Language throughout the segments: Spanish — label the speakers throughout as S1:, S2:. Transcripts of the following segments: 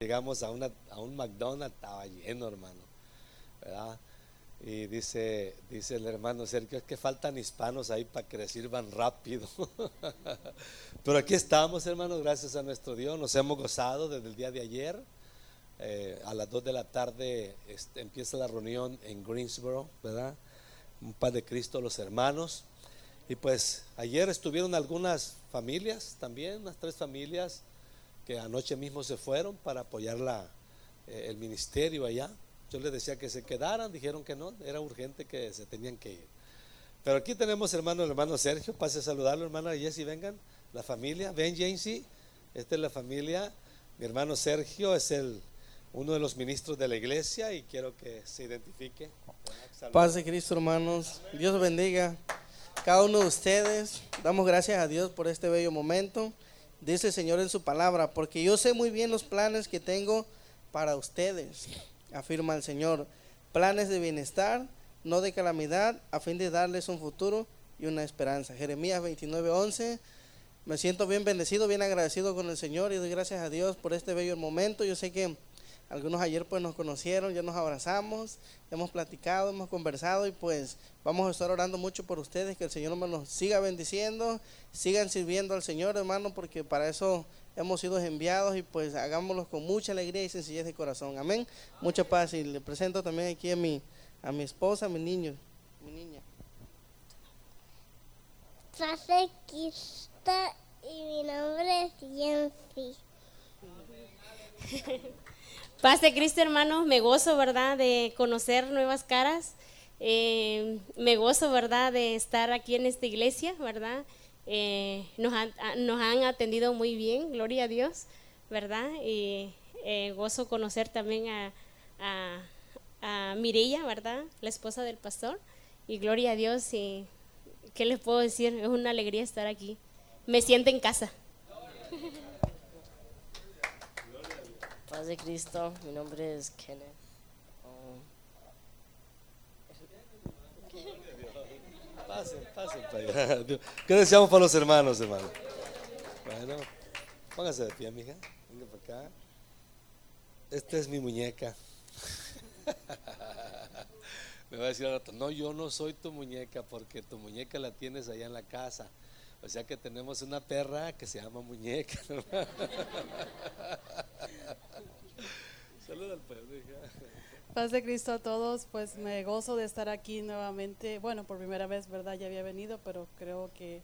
S1: Llegamos a, un McDonald's, estaba lleno, hermano. ¿verdad? Y dice, dice el hermano Sergio, es que faltan hispanos ahí para que les sirvan rápido. Pero aquí estamos, hermanos, gracias a nuestro Dios. Nos hemos gozado desde el día de ayer. Eh, a las 2 de la tarde este, empieza la reunión en Greensboro, ¿verdad? Un par de Cristo, los hermanos. Y pues ayer estuvieron algunas familias también, unas tres familias que anoche mismo se fueron para apoyar la, eh, el ministerio allá. Yo les decía que se quedaran, dijeron que no, era urgente que se tenían que ir. Pero aquí tenemos hermano, el hermano Sergio, pase a saludarlo, hermana Jessy, vengan, la familia, ven Jancy, esta es la familia, mi hermano Sergio es el uno de los ministros de la iglesia y quiero que se identifique.
S2: Paz de Cristo, hermanos. Dios bendiga cada uno de ustedes. Damos gracias a Dios por este bello momento dice el Señor en su palabra, porque yo sé muy bien los planes que tengo para ustedes, afirma el Señor, planes de bienestar, no de calamidad, a fin de darles un futuro y una esperanza. Jeremías 29:11. Me siento bien bendecido, bien agradecido con el Señor y doy gracias a Dios por este bello momento. Yo sé que algunos ayer pues nos conocieron, ya nos abrazamos, hemos platicado, hemos conversado y pues vamos a estar orando mucho por ustedes, que el Señor nos siga bendiciendo, sigan sirviendo al Señor hermano, porque para eso hemos sido enviados y pues hagámoslo con mucha alegría y sencillez de corazón. Amén. Mucha paz y le presento también aquí a mi, a mi esposa, a mi niño, mi niña.
S3: y mi nombre es Jensi.
S4: Paz de Cristo, hermanos, me gozo, ¿verdad?, de conocer nuevas caras. Eh, me gozo, ¿verdad?, de estar aquí en esta iglesia, ¿verdad? Eh, nos, han, han, atendido muy bien, gloria a Dios, ¿verdad? Y eh, gozo conocer también a, a, a Mirella, ¿verdad?, la esposa del pastor. Y gloria a Dios, y ¿qué les puedo decir? Es una alegría estar aquí. Me siento en casa.
S5: Paz de Cristo, mi nombre es Kenneth. Um,
S1: pasen, pasen para ¿Qué deseamos para los hermanos, hermano? Bueno, póngase de pie, mija. Venga para acá. Esta es mi muñeca. Me va a decir al rato, no, yo no soy tu muñeca porque tu muñeca la tienes allá en la casa. O sea que tenemos una perra que se llama muñeca. Saluda al pueblo,
S6: Paz de Cristo a todos, pues me gozo de estar aquí nuevamente. Bueno, por primera vez, ¿verdad? Ya había venido, pero creo que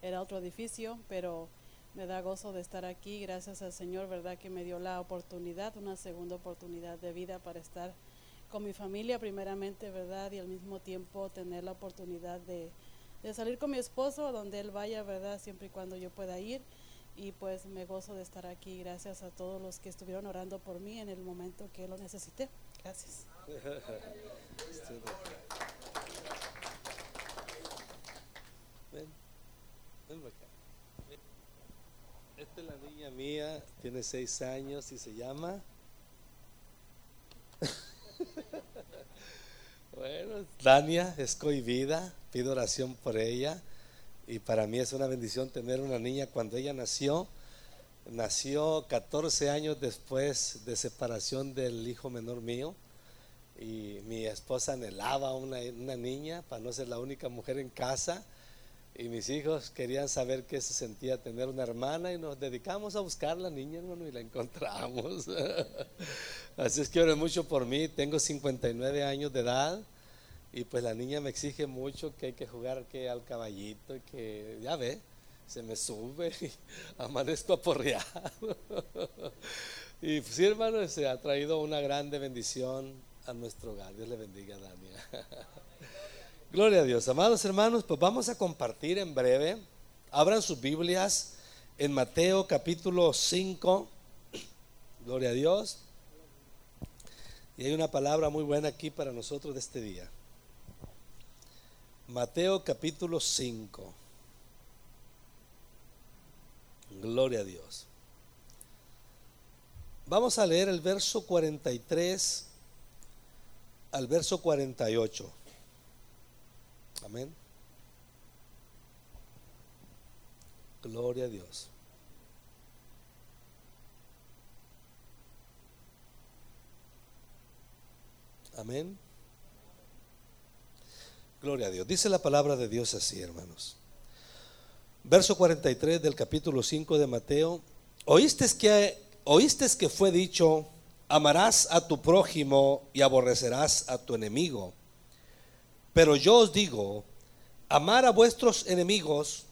S6: era otro edificio, pero me da gozo de estar aquí. Gracias al Señor, ¿verdad? Que me dio la oportunidad, una segunda oportunidad de vida para estar con mi familia primeramente, ¿verdad? Y al mismo tiempo tener la oportunidad de de salir con mi esposo donde él vaya, ¿verdad? Siempre y cuando yo pueda ir. Y pues me gozo de estar aquí. Gracias a todos los que estuvieron orando por mí en el momento que lo necesité. Gracias.
S1: Esta es la niña mía, tiene seis años y se llama Bueno, Dania es cohibida, pido oración por ella y para mí es una bendición tener una niña cuando ella nació. Nació 14 años después de separación del hijo menor mío y mi esposa anhelaba una, una niña para no ser la única mujer en casa y mis hijos querían saber qué se sentía tener una hermana y nos dedicamos a buscar la niña, hermano, y la encontramos. Así es que oren mucho por mí. Tengo 59 años de edad y pues la niña me exige mucho que hay que jugar que al caballito y que, ya ve, se me sube y amanezco aporreado. y pues, sí, hermano, se ha traído una grande bendición a nuestro hogar. Dios le bendiga, Dania. Gloria a Dios. Amados hermanos, pues vamos a compartir en breve. Abran sus Biblias en Mateo capítulo 5. Gloria a Dios. Y hay una palabra muy buena aquí para nosotros de este día. Mateo capítulo 5. Gloria a Dios. Vamos a leer el verso 43 al verso 48. Amén. Gloria a Dios. Amén. Gloria a Dios. Dice la palabra de Dios así, hermanos. Verso 43 del capítulo 5 de Mateo. Oíste que, oíste que fue dicho, amarás a tu prójimo y aborrecerás a tu enemigo. Pero yo os digo, amar a vuestros enemigos,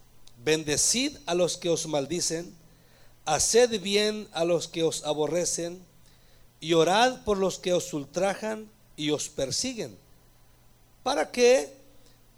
S1: bendecid a los que os maldicen, haced bien a los que os aborrecen, y orad por los que os ultrajan y os persiguen. ¿Para qué?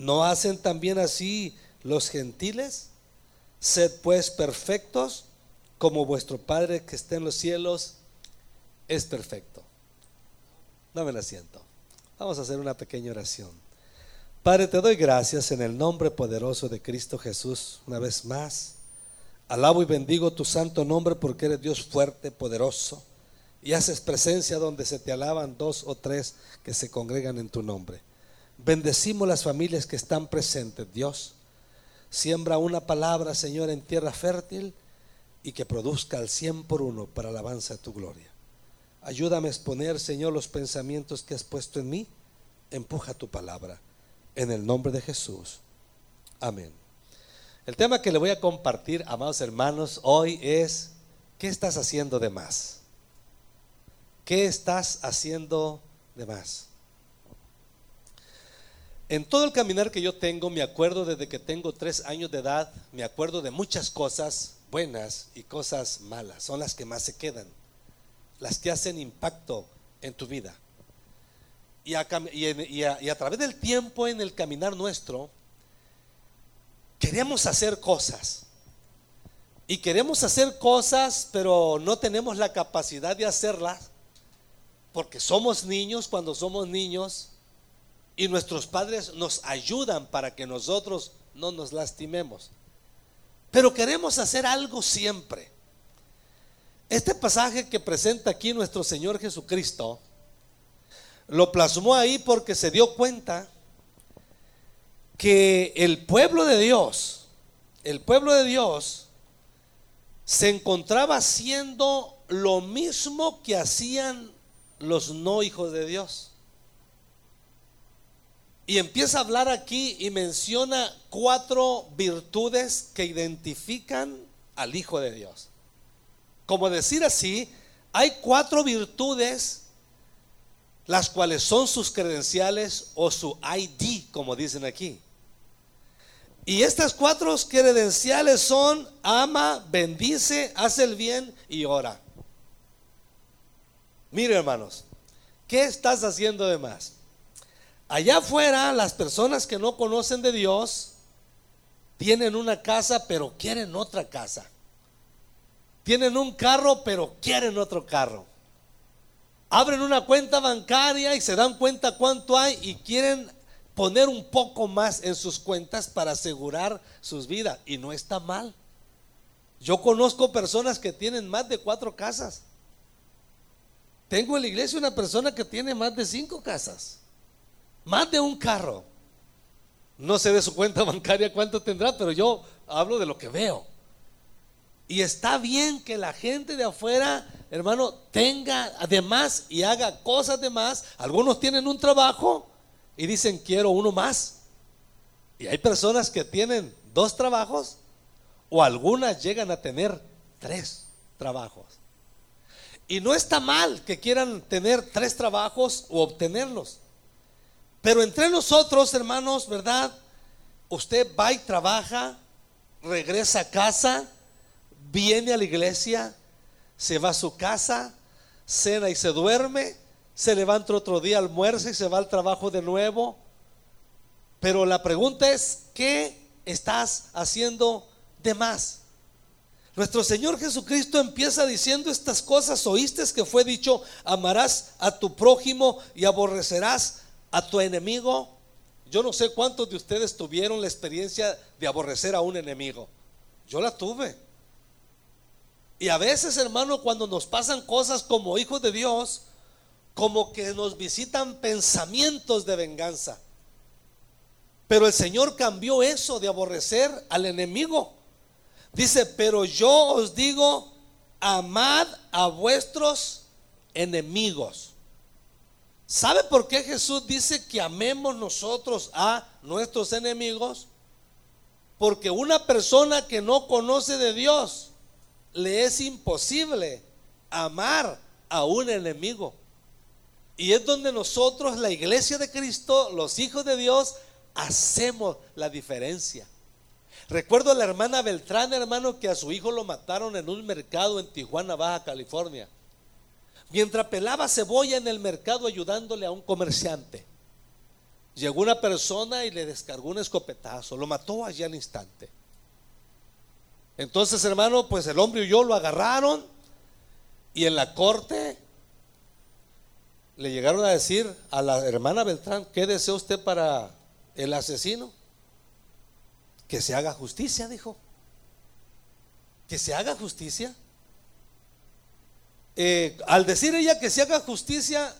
S1: ¿No hacen también así los gentiles? Sed pues perfectos como vuestro Padre que está en los cielos es perfecto. Dame el asiento. Vamos a hacer una pequeña oración. Padre, te doy gracias en el nombre poderoso de Cristo Jesús una vez más. Alabo y bendigo tu santo nombre porque eres Dios fuerte, poderoso, y haces presencia donde se te alaban dos o tres que se congregan en tu nombre. Bendecimos las familias que están presentes, Dios. Siembra una palabra, Señor, en tierra fértil y que produzca al cien por uno para alabanza de tu gloria. Ayúdame a exponer, Señor, los pensamientos que has puesto en mí. Empuja tu palabra. En el nombre de Jesús. Amén. El tema que le voy a compartir, amados hermanos, hoy es, ¿qué estás haciendo de más? ¿Qué estás haciendo de más? En todo el caminar que yo tengo, me acuerdo desde que tengo tres años de edad, me acuerdo de muchas cosas buenas y cosas malas, son las que más se quedan las que hacen impacto en tu vida. Y a, través del tiempo en el caminar nuestro, queremos hacer cosas. Y queremos hacer cosas, pero no tenemos la capacidad de hacerlas, porque somos niños cuando somos niños y nuestros padres nos ayudan para que nosotros no nos lastimemos. Pero queremos hacer algo siempre. Este pasaje que presenta aquí nuestro Señor Jesucristo, lo plasmó ahí porque se dio cuenta que el pueblo de Dios, el pueblo de Dios, se encontraba haciendo lo mismo que hacían los no hijos de Dios. Y empieza a hablar aquí y menciona cuatro virtudes que identifican al Hijo de Dios como decir así, hay cuatro virtudes, las cuales son sus credenciales o su ID, como dicen aquí. Y estas cuatro credenciales son ama, bendice, hace el bien y ora. Mire hermanos, ¿qué estás haciendo de más? Allá afuera las personas que no conocen de Dios tienen una casa pero quieren otra casa. Tienen un carro, pero quieren otro carro. Abren una cuenta bancaria y se dan cuenta cuánto hay y quieren poner un poco más en sus cuentas para asegurar sus vidas. Y no está mal. Yo conozco personas que tienen más de cuatro casas. Tengo en la iglesia una persona que tiene más de cinco casas. Más de un carro. No sé de su cuenta bancaria cuánto tendrá, pero yo hablo de lo que veo. Y está bien que la gente de afuera, hermano, tenga además y haga cosas de más. Algunos tienen un trabajo y dicen, quiero uno más. Y hay personas que tienen dos trabajos o algunas llegan a tener tres trabajos. Y no está mal que quieran tener tres trabajos o obtenerlos. Pero entre nosotros, hermanos, ¿verdad? Usted va y trabaja, regresa a casa viene a la iglesia, se va a su casa, cena y se duerme, se levanta otro día, almuerza y se va al trabajo de nuevo. Pero la pregunta es, ¿qué estás haciendo de más? Nuestro Señor Jesucristo empieza diciendo estas cosas. Oíste que fue dicho, amarás a tu prójimo y aborrecerás a tu enemigo. Yo no sé cuántos de ustedes tuvieron la experiencia de aborrecer a un enemigo. Yo la tuve. Y a veces, hermano, cuando nos pasan cosas como hijos de Dios, como que nos visitan pensamientos de venganza. Pero el Señor cambió eso de aborrecer al enemigo. Dice, pero yo os digo, amad a vuestros enemigos. ¿Sabe por qué Jesús dice que amemos nosotros a nuestros enemigos? Porque una persona que no conoce de Dios, le es imposible amar a un enemigo. Y es donde nosotros, la iglesia de Cristo, los hijos de Dios, hacemos la diferencia. Recuerdo a la hermana Beltrán, hermano, que a su hijo lo mataron en un mercado en Tijuana, Baja California. Mientras pelaba cebolla en el mercado ayudándole a un comerciante. Llegó una persona y le descargó un escopetazo, lo mató allí al instante. Entonces, hermano, pues el hombre y yo lo agarraron y en la corte le llegaron a decir a la hermana Beltrán, ¿qué desea usted para el asesino? Que se haga justicia, dijo. Que se haga justicia. Eh, al decir ella que se haga justicia,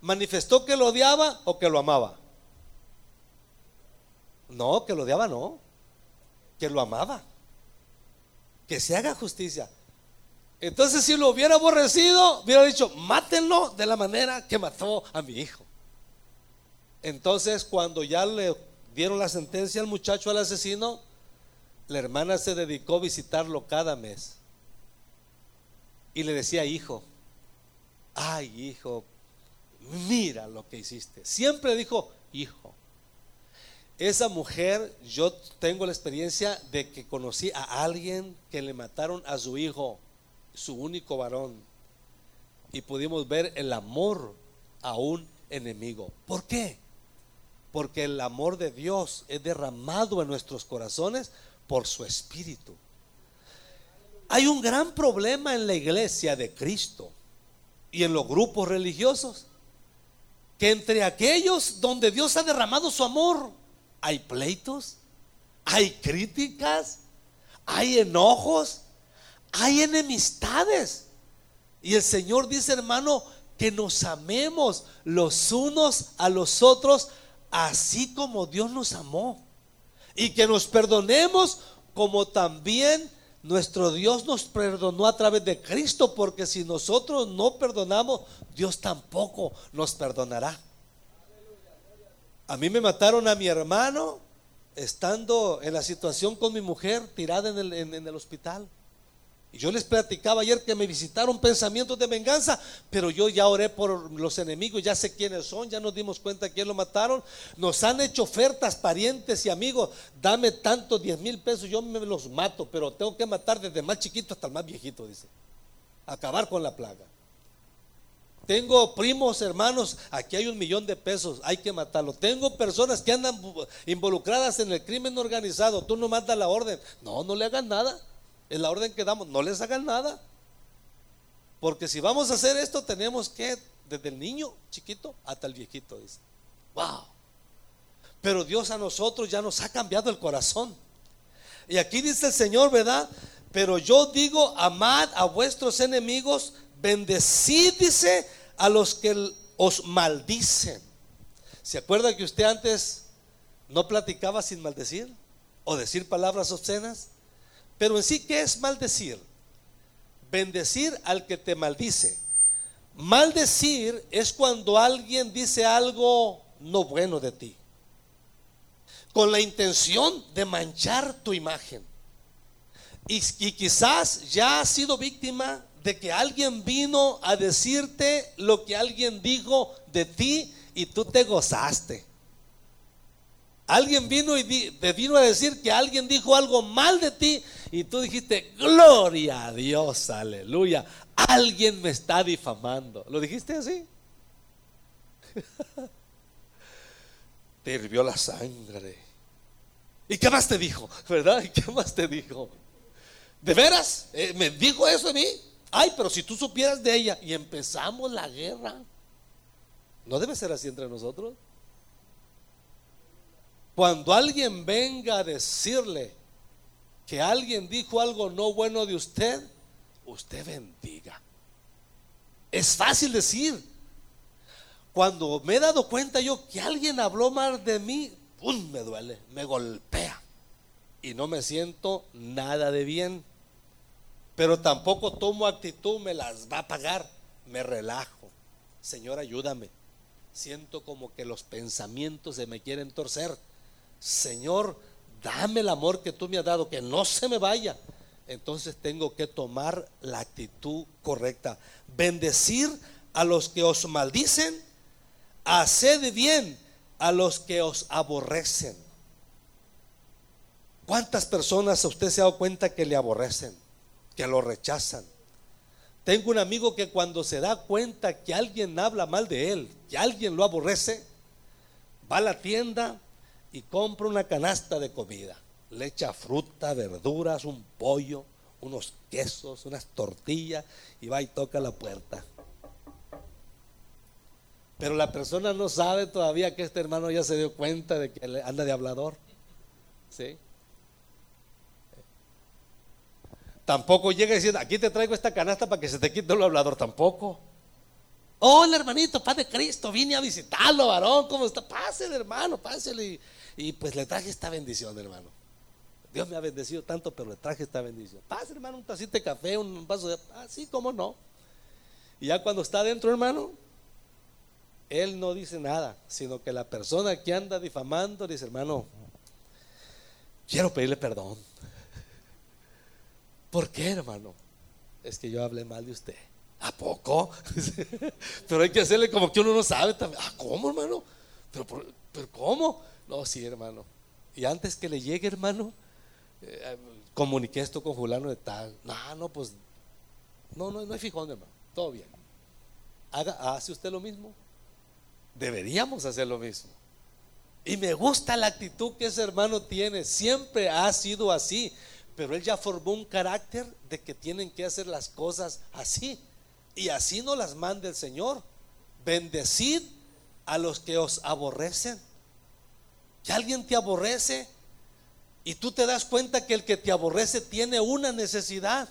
S1: manifestó que lo odiaba o que lo amaba. No, que lo odiaba no, que lo amaba que se haga justicia. Entonces, si lo hubiera aborrecido, hubiera dicho, mátenlo de la manera que mató a mi hijo. Entonces, cuando ya le dieron la sentencia al muchacho, al asesino, la hermana se dedicó a visitarlo cada mes. Y le decía, hijo, ay, hijo, mira lo que hiciste. Siempre dijo, hijo. Esa mujer, yo tengo la experiencia de que conocí a alguien que le mataron a su hijo, su único varón, y pudimos ver el amor a un enemigo. ¿Por qué? Porque el amor de Dios es derramado en nuestros corazones por su espíritu. Hay un gran problema en la iglesia de Cristo y en los grupos religiosos, que entre aquellos donde Dios ha derramado su amor, hay pleitos, hay críticas, hay enojos, hay enemistades. Y el Señor dice, hermano, que nos amemos los unos a los otros, así como Dios nos amó. Y que nos perdonemos como también nuestro Dios nos perdonó a través de Cristo, porque si nosotros no perdonamos, Dios tampoco nos perdonará. A mí me mataron a mi hermano estando en la situación con mi mujer tirada en el, hospital. Y yo les platicaba ayer que me visitaron pensamientos de venganza, pero yo ya oré por los enemigos, ya sé quiénes son, ya nos dimos cuenta quién lo mataron. Nos han hecho ofertas, parientes y amigos, dame tantos 10 mil pesos, yo me los mato, pero tengo que matar desde más chiquito hasta el más viejito, dice. Acabar con la plaga. Tengo primos, hermanos, aquí hay un millón de pesos, hay que matarlo. Tengo personas que andan involucradas en el crimen organizado, tú no mandas la orden. No, no le hagan nada. Es la orden que damos, no les hagan nada. Porque si vamos a hacer esto, tenemos que, desde el niño chiquito hasta el viejito, dice. Wow. Pero Dios a nosotros ya nos ha cambiado el corazón. Y aquí dice el Señor, ¿verdad? Pero yo digo, amad a vuestros enemigos, bendecid, dice, a los que os maldicen. ¿Se acuerda que usted antes no platicaba sin maldecir? ¿O decir palabras obscenas? Pero en sí, ¿qué es maldecir? Bendecir al que te maldice. Maldecir es cuando alguien dice algo no bueno de ti, con la intención de manchar tu imagen. Y, quizás ya has sido víctima de que alguien vino a decirte lo que alguien dijo de ti y tú te gozaste. Alguien vino y te vino a decir que alguien dijo algo mal de ti y tú dijiste, gloria a Dios, aleluya. Alguien me está difamando. ¿Lo dijiste así? te hirvió la sangre. ¿Y qué más te dijo? ¿Verdad? ¿Y qué más te dijo? ¿De veras? Eh, ¿Me dijo eso a mí? Ay, pero si tú supieras de ella y empezamos la guerra. ¿No debe ser así entre nosotros? Cuando alguien venga a decirle que alguien dijo algo no bueno de usted, usted bendiga. Es fácil decir. Cuando me he dado cuenta yo que alguien habló mal de mí, ¡pum! me duele, me golpea. Y no me siento nada de bien. Pero tampoco tomo actitud, me las va a pagar. Me relajo. Señor, ayúdame. Siento como que los pensamientos se me quieren torcer. Señor, dame el amor que tú me has dado, que no se me vaya. Entonces tengo que tomar la actitud correcta. Bendecir a los que os maldicen, haced bien a los que os aborrecen. ¿Cuántas personas a usted se ha dado cuenta que le aborrecen, que lo rechazan? Tengo un amigo que cuando se da cuenta que alguien habla mal de él, que alguien lo aborrece, va a la tienda, y compra una canasta de comida. Le echa fruta, verduras, un pollo, unos quesos, unas tortillas y va y toca la puerta. Pero la persona no sabe todavía que este hermano ya se dio cuenta de que anda de hablador. ¿Sí? Tampoco llega diciendo, aquí te traigo esta canasta para que se te quite el hablador. Tampoco. Hola hermanito, Padre Cristo, vine a visitarlo, varón. ¿Cómo está? Pásele, hermano, pásele. Y pues le traje esta bendición, hermano. Dios me ha bendecido tanto, pero le traje esta bendición. Pase, hermano, un tacito de café, un vaso de... Así, como no. Y ya cuando está adentro, hermano, él no dice nada, sino que la persona que anda difamando dice, hermano, quiero pedirle perdón. ¿Por qué, hermano? Es que yo hablé mal de usted. ¿A poco? pero hay que hacerle como que uno no sabe también. ¿Ah, cómo, hermano? ¿Pero, pero cómo? No, sí, hermano. Y antes que le llegue, hermano, eh, comuniqué esto con fulano de tal. No, no, pues, no, no, no hay fijón, hermano. Todo bien. Haga, ¿Hace usted lo mismo? Deberíamos hacer lo mismo. Y me gusta la actitud que ese hermano tiene. Siempre ha sido así. Pero él ya formó un carácter de que tienen que hacer las cosas así. Y así no las manda el Señor. Bendecid a los que os aborrecen que alguien te aborrece y tú te das cuenta que el que te aborrece tiene una necesidad,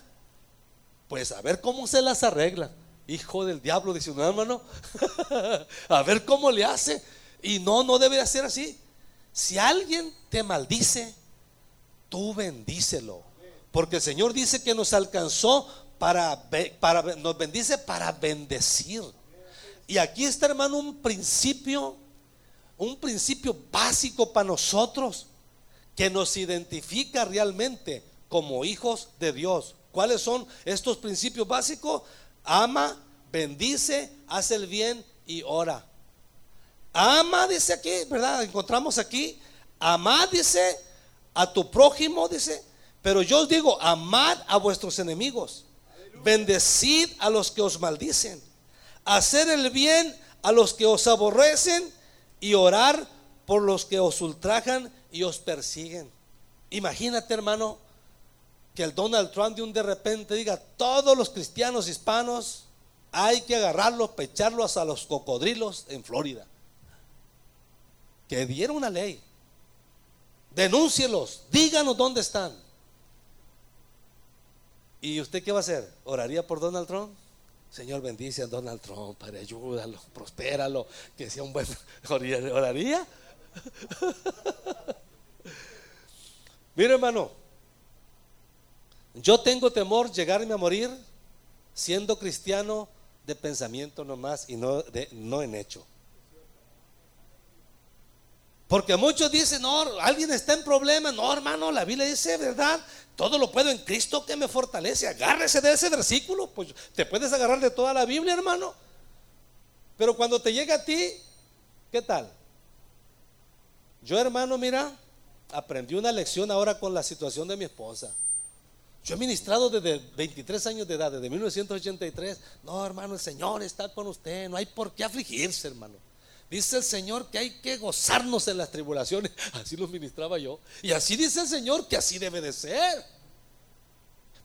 S1: pues a ver cómo se las arregla. Hijo del diablo, dice un hermano, a ver cómo le hace. Y no, no debe ser así. Si alguien te maldice, tú bendícelo. Porque el Señor dice que nos alcanzó para, para, nos bendice para bendecir. Y aquí está, hermano, un principio un principio básico para nosotros que nos identifica realmente como hijos de Dios. ¿Cuáles son estos principios básicos? Ama, bendice, hace el bien y ora. Ama, dice aquí, ¿verdad? Encontramos aquí, amad, dice, a tu prójimo, dice, pero yo os digo, amad a vuestros enemigos, bendecid a los que os maldicen, hacer el bien a los que os aborrecen y orar por los que os ultrajan y os persiguen. Imagínate, hermano, que el Donald Trump de un de repente diga, todos los cristianos hispanos hay que agarrarlos, pecharlos a los cocodrilos en Florida. Que diera una ley. Denúncielos, díganos dónde están. ¿Y usted qué va a hacer? ¿Oraría por Donald Trump? Señor, bendice a Donald Trump, Padre, ayúdalo, prospéralo, que sea un buen oraría. Mire, hermano, yo tengo temor llegarme a morir siendo cristiano de pensamiento nomás y no, de, no en hecho. Porque muchos dicen, no, alguien está en problema. No, hermano, la Biblia dice, ¿verdad? Todo lo puedo en Cristo que me fortalece. Agárrese de ese versículo. Pues te puedes agarrar de toda la Biblia, hermano. Pero cuando te llega a ti, ¿qué tal? Yo, hermano, mira, aprendí una lección ahora con la situación de mi esposa. Yo he ministrado desde 23 años de edad, desde 1983. No, hermano, el Señor está con usted. No hay por qué afligirse, hermano. Dice el Señor que hay que gozarnos en las tribulaciones. Así lo ministraba yo. Y así dice el Señor que así debe de ser.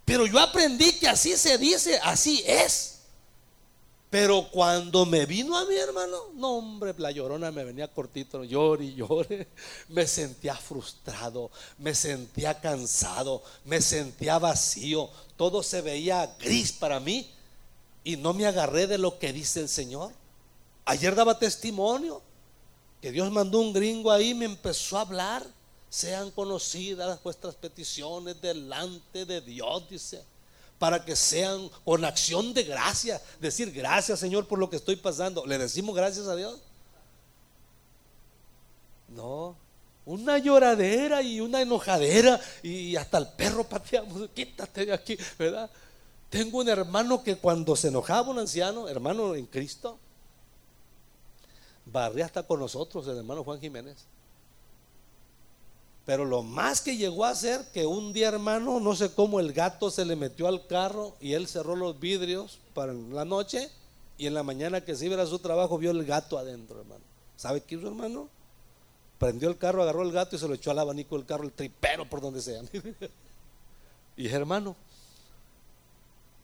S1: Pero yo aprendí que así se dice, así es. Pero cuando me vino a mi hermano, no hombre, la llorona me venía cortito, llore y llore. Me sentía frustrado, me sentía cansado, me sentía vacío. Todo se veía gris para mí y no me agarré de lo que dice el Señor. Ayer daba testimonio que Dios mandó un gringo ahí, me empezó a hablar. Sean conocidas vuestras peticiones delante de Dios, dice para que sean con acción de gracia. Decir gracias Señor por lo que estoy pasando. ¿Le decimos gracias a Dios? No, una lloradera y una enojadera y hasta el perro pateamos. Quítate de aquí, ¿verdad? Tengo un hermano que cuando se enojaba un anciano, hermano en Cristo, barría hasta con nosotros, el hermano Juan Jiménez. Pero lo más que llegó a hacer que un día, hermano, no sé cómo el gato se le metió al carro y él cerró los vidrios para la noche y en la mañana que se iba a su trabajo vio el gato adentro, hermano. ¿Sabe qué hizo, hermano? Prendió el carro, agarró el gato y se lo echó al abanico del carro, el tripero por donde sea. y es hermano.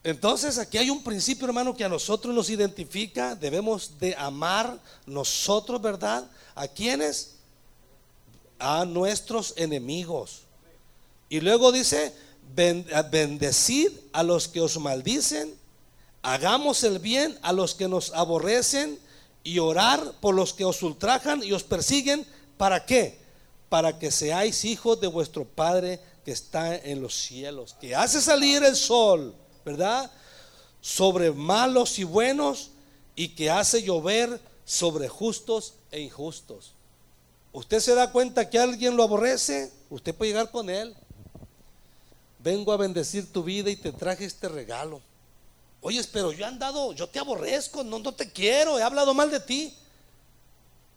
S1: Entonces aquí hay un principio, hermano, que a nosotros nos identifica. Debemos de amar nosotros, ¿verdad? ¿A quiénes? a nuestros enemigos. Y luego dice, bendecid a los que os maldicen, hagamos el bien a los que nos aborrecen y orar por los que os ultrajan y os persiguen. ¿Para qué? Para que seáis hijos de vuestro Padre que está en los cielos, que hace salir el sol, ¿verdad? Sobre malos y buenos y que hace llover sobre justos e injustos. Usted se da cuenta que alguien lo aborrece, usted puede llegar con él. Vengo a bendecir tu vida y te traje este regalo. Oye, pero yo he andado, yo te aborrezco, no, no te quiero, he hablado mal de ti.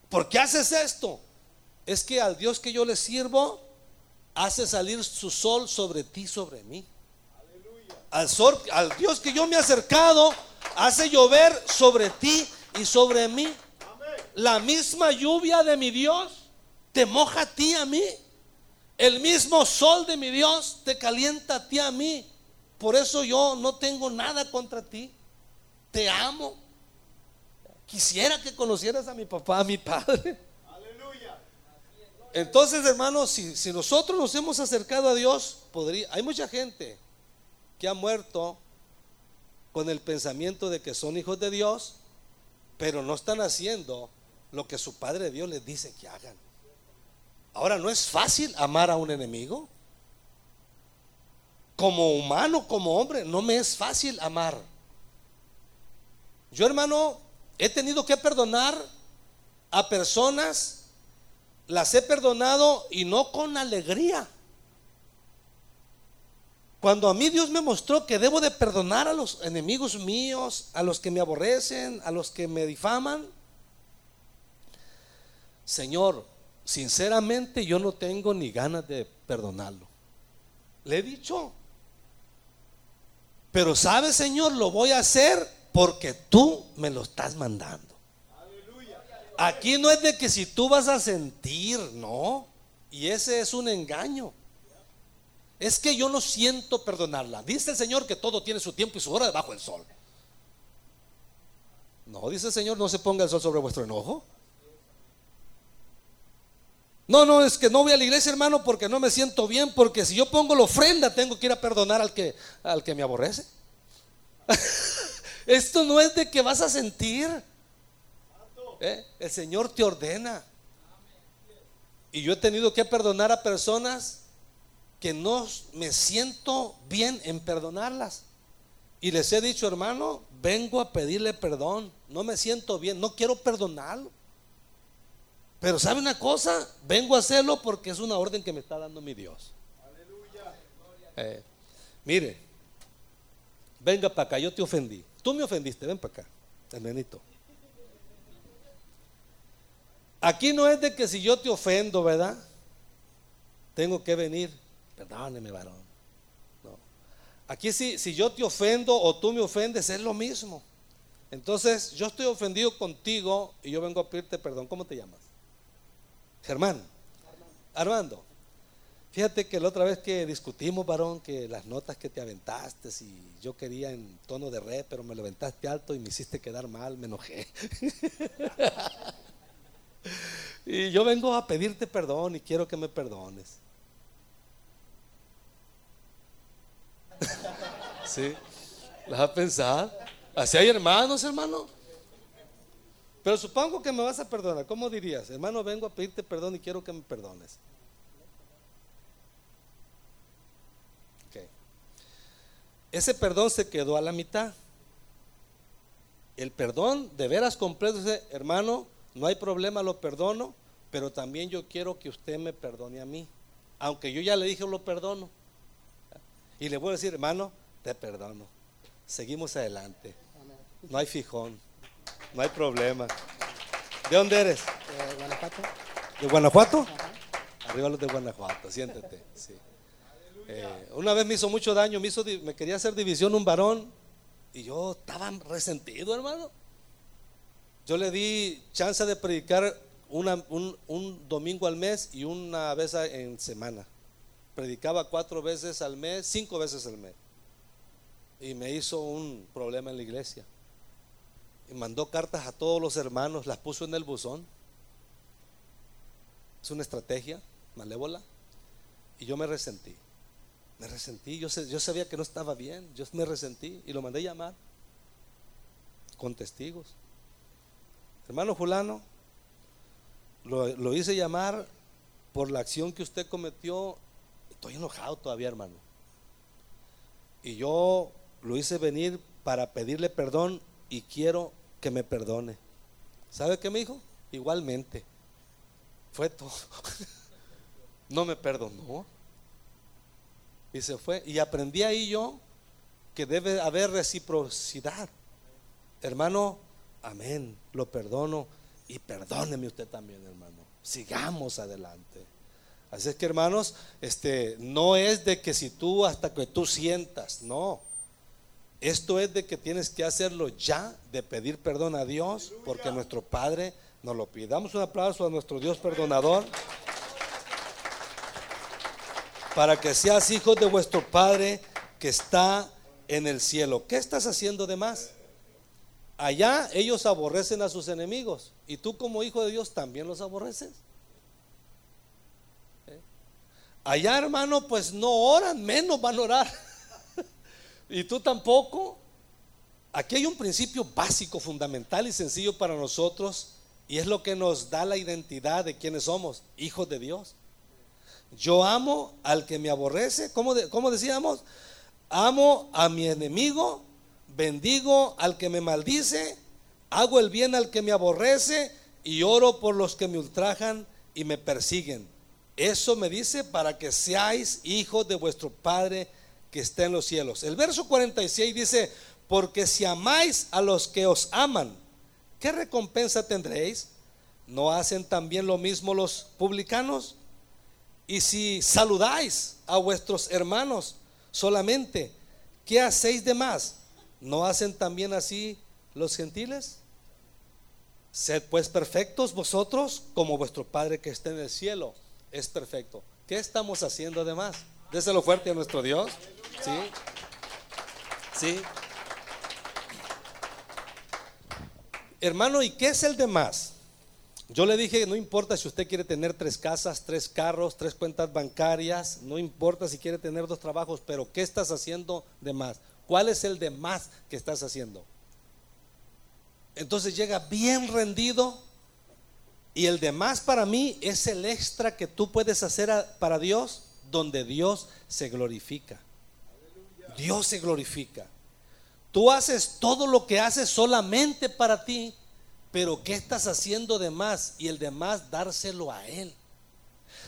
S1: ¿Por qué haces esto? Es que al Dios que yo le sirvo hace salir su sol sobre ti, sobre mí. Al, Dios que yo me he acercado hace llover sobre ti y sobre mí. La misma lluvia de mi Dios te moja a ti, a mí. El mismo sol de mi Dios te calienta a ti, a mí. Por eso yo no tengo nada contra ti. Te amo. Quisiera que conocieras a mi papá, a mi padre. Entonces, hermanos, si, si nosotros nos hemos acercado a Dios, podría, hay mucha gente que ha muerto con el pensamiento de que son hijos de Dios, pero no están haciendo lo que su Padre Dios les dice que hagan. Ahora, ¿no es fácil amar a un enemigo? Como humano, como hombre, no me es fácil amar. Yo, hermano, he tenido que perdonar a personas, las he perdonado y no con alegría. Cuando a mí Dios me mostró que debo de perdonar a los enemigos míos, a los que me aborrecen, a los que me difaman, Señor, sinceramente yo no tengo ni ganas de perdonarlo. Le he dicho. Pero sabe, Señor, lo voy a hacer porque tú me lo estás mandando. Aquí no es de que si tú vas a sentir, no. Y ese es un engaño. Es que yo no siento perdonarla. Dice el Señor que todo tiene su tiempo y su hora debajo del sol. No, dice el Señor, no se ponga el sol sobre vuestro enojo. No, no, es que no voy a la iglesia, hermano, porque no me siento bien, porque si yo pongo la ofrenda, tengo que ir a perdonar al que, al que me aborrece. Esto no es de que vas a sentir. ¿Eh? El Señor te ordena. Y yo he tenido que perdonar a personas que no me siento bien en perdonarlas. Y les he dicho, hermano, vengo a pedirle perdón. No me siento bien, no quiero perdonarlo. Pero ¿sabe una cosa? Vengo a hacerlo porque es una orden que me está dando mi Dios. Eh, mire, venga para acá, yo te ofendí. Tú me ofendiste, ven para acá, el Aquí no es de que si yo te ofendo, ¿verdad? Tengo que venir. Perdóneme, varón. No. Aquí si, si yo te ofendo o tú me ofendes, es lo mismo. Entonces, yo estoy ofendido contigo y yo vengo a pedirte perdón. ¿Cómo te llamas? Germán. Armando. Fíjate que la otra vez que discutimos, varón, que las notas que te aventaste, y yo quería en tono de re, pero me lo aventaste alto y me hiciste quedar mal, me enojé. y yo vengo a pedirte perdón y quiero que me perdones. ¿Sí? ¿Las has pensado? Así hay hermanos, hermano. Pero supongo que me vas a perdonar. ¿Cómo dirías? Hermano, vengo a pedirte perdón y quiero que me perdones. Ese perdón se quedó a la mitad. El perdón de veras completo, hermano, no hay problema, lo perdono, pero también yo quiero que usted me perdone a mí. Aunque yo ya le dije lo perdono. Y le voy a decir, hermano, te perdono. Seguimos adelante. No hay fijón. No hay problema. ¿De dónde eres?
S2: De Guanajuato.
S1: ¿De Guanajuato? Arriba los de Guanajuato, siéntate. Sí. Eh, una vez me hizo mucho daño, me, hizo, me quería hacer división un varón y yo estaba resentido, hermano. Yo le di chance de predicar un, un, domingo al mes y una vez en semana. Predicaba cuatro veces al mes, cinco veces al mes. Y me hizo un problema en la iglesia. Y mandó cartas a todos los hermanos, las puso en el buzón. Es una estrategia malévola. Y yo me resentí. Me resentí, yo, yo sabía que no estaba bien, yo me resentí y lo mandé llamar con testigos. Hermano fulano, lo, lo hice llamar por la acción que usted cometió. Estoy enojado todavía, hermano. Y yo lo hice venir para pedirle perdón y quiero que me perdone. ¿Sabe qué me dijo? Igualmente. Fue todo. No me perdonó. Y se fue. Y aprendí ahí yo que debe haber reciprocidad. Hermano, amén, lo perdono y perdóneme usted también, hermano. Sigamos adelante. Así es que, hermanos, este no es de que si tú hasta que tú sientas, no. Esto es de que tienes que hacerlo ya, de pedir perdón a Dios, porque nuestro Padre nos lo pide. Damos un aplauso a nuestro Dios perdonador para que seas hijo de vuestro Padre que está en el cielo. ¿Qué estás haciendo de más? Allá ellos aborrecen a sus enemigos y tú como hijo de Dios también los aborreces. ¿Eh? Allá hermano pues no oran, menos van a orar. y tú tampoco. Aquí hay un principio básico, fundamental y sencillo para nosotros y es lo que nos da la identidad de quienes somos, hijos de Dios. Yo amo al que me aborrece. ¿Cómo, decíamos? Amo a mi enemigo, bendigo al que me maldice, hago el bien al que me aborrece y oro por los que me ultrajan y me persiguen. Eso me dice para que seáis hijos de vuestro Padre que está en los cielos. El verso 46 dice, porque si amáis a los que os aman, ¿qué recompensa tendréis? ¿No hacen también lo mismo los publicanos? Y si saludáis a vuestros hermanos solamente, ¿qué hacéis de más? ¿No hacen también así los gentiles? Sed pues perfectos vosotros como vuestro Padre que está en el cielo es perfecto. ¿Qué estamos haciendo de más? Déselo fuerte a nuestro Dios. Sí. Sí. Hermano, ¿y qué es el de más? Yo le dije, no importa si usted quiere tener tres casas, tres carros, tres cuentas bancarias, no importa si quiere tener dos trabajos, pero ¿qué estás haciendo de más? ¿Cuál es el de más que estás haciendo? Entonces llega bien rendido y el de más para mí es el extra que tú puedes hacer para Dios donde Dios se glorifica. Dios se glorifica. Tú haces todo lo que haces solamente para ti pero ¿qué estás haciendo de más? Y el de más dárselo a Él.